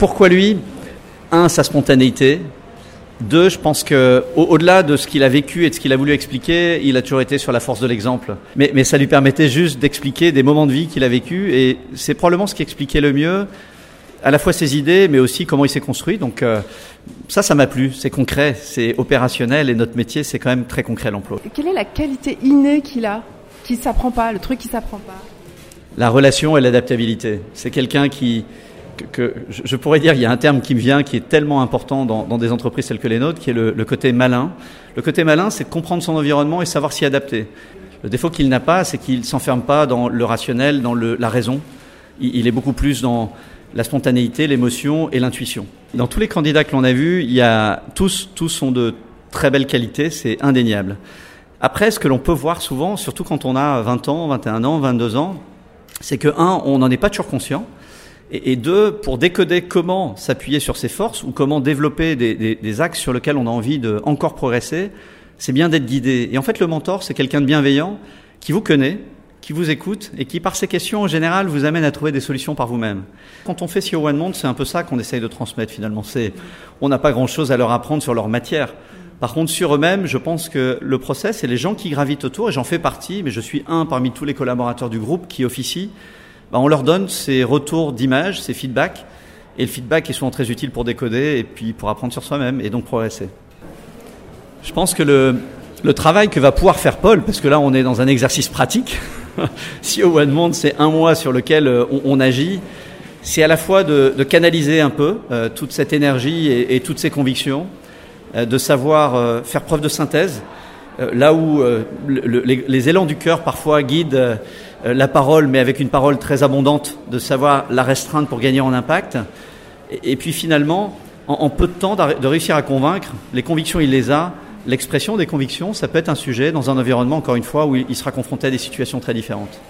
pourquoi lui? Un, sa spontanéité. Deux, je pense que au-delà de ce qu'il a vécu et de ce qu'il a voulu expliquer, il a toujours été sur la force de l'exemple. Mais, mais ça lui permettait juste d'expliquer des moments de vie qu'il a vécu et c'est probablement ce qui expliquait le mieux à la fois ses idées, mais aussi comment il s'est construit. Donc euh, ça, ça m'a plu. C'est concret, c'est opérationnel et notre métier, c'est quand même très concret l'emploi. Quelle est la qualité innée qu'il a, qui s'apprend pas, le truc qui s'apprend pas? La relation et l'adaptabilité. C'est quelqu'un qui je pourrais dire, il y a un terme qui me vient, qui est tellement important dans, des entreprises telles que les nôtres, qui est le, côté malin. Le côté malin, c'est comprendre son environnement et savoir s'y adapter. Le défaut qu'il n'a pas, c'est qu'il s'enferme pas dans le rationnel, dans la raison. Il, est beaucoup plus dans la spontanéité, l'émotion et l'intuition. Dans tous les candidats que l'on a vus, tous, tous sont de très belles qualités, c'est indéniable. Après, ce que l'on peut voir souvent, surtout quand on a 20 ans, 21 ans, 22 ans, c'est que un, on n'en est pas toujours conscient. Et, deux, pour décoder comment s'appuyer sur ses forces ou comment développer des, axes sur lesquels on a envie de encore progresser, c'est bien d'être guidé. Et en fait, le mentor, c'est quelqu'un de bienveillant qui vous connaît, qui vous écoute et qui, par ses questions, en général, vous amène à trouver des solutions par vous-même. Quand on fait CEO One Monde, c'est un peu ça qu'on essaye de transmettre finalement. C'est, on n'a pas grand-chose à leur apprendre sur leur matière. Par contre, sur eux-mêmes, je pense que le process et les gens qui gravitent autour, et j'en fais partie, mais je suis un parmi tous les collaborateurs du groupe qui officie, bah, on leur donne ces retours d'image, ces feedbacks, et le feedback est souvent très utile pour décoder et puis pour apprendre sur soi-même et donc progresser. Je pense que le, le travail que va pouvoir faire Paul, parce que là on est dans un exercice pratique, si au One Monde c'est un mois sur lequel on, on agit, c'est à la fois de, de canaliser un peu euh, toute cette énergie et, toutes ces convictions, euh, de savoir euh, faire preuve de synthèse, là où le, les, élans du cœur parfois guident la parole, mais avec une parole très abondante, de savoir la restreindre pour gagner en impact, et, et puis finalement, en, en, peu de temps, de réussir à convaincre, les convictions il les a, l'expression des convictions, ça peut être un sujet dans un environnement, encore une fois, où il sera confronté à des situations très différentes.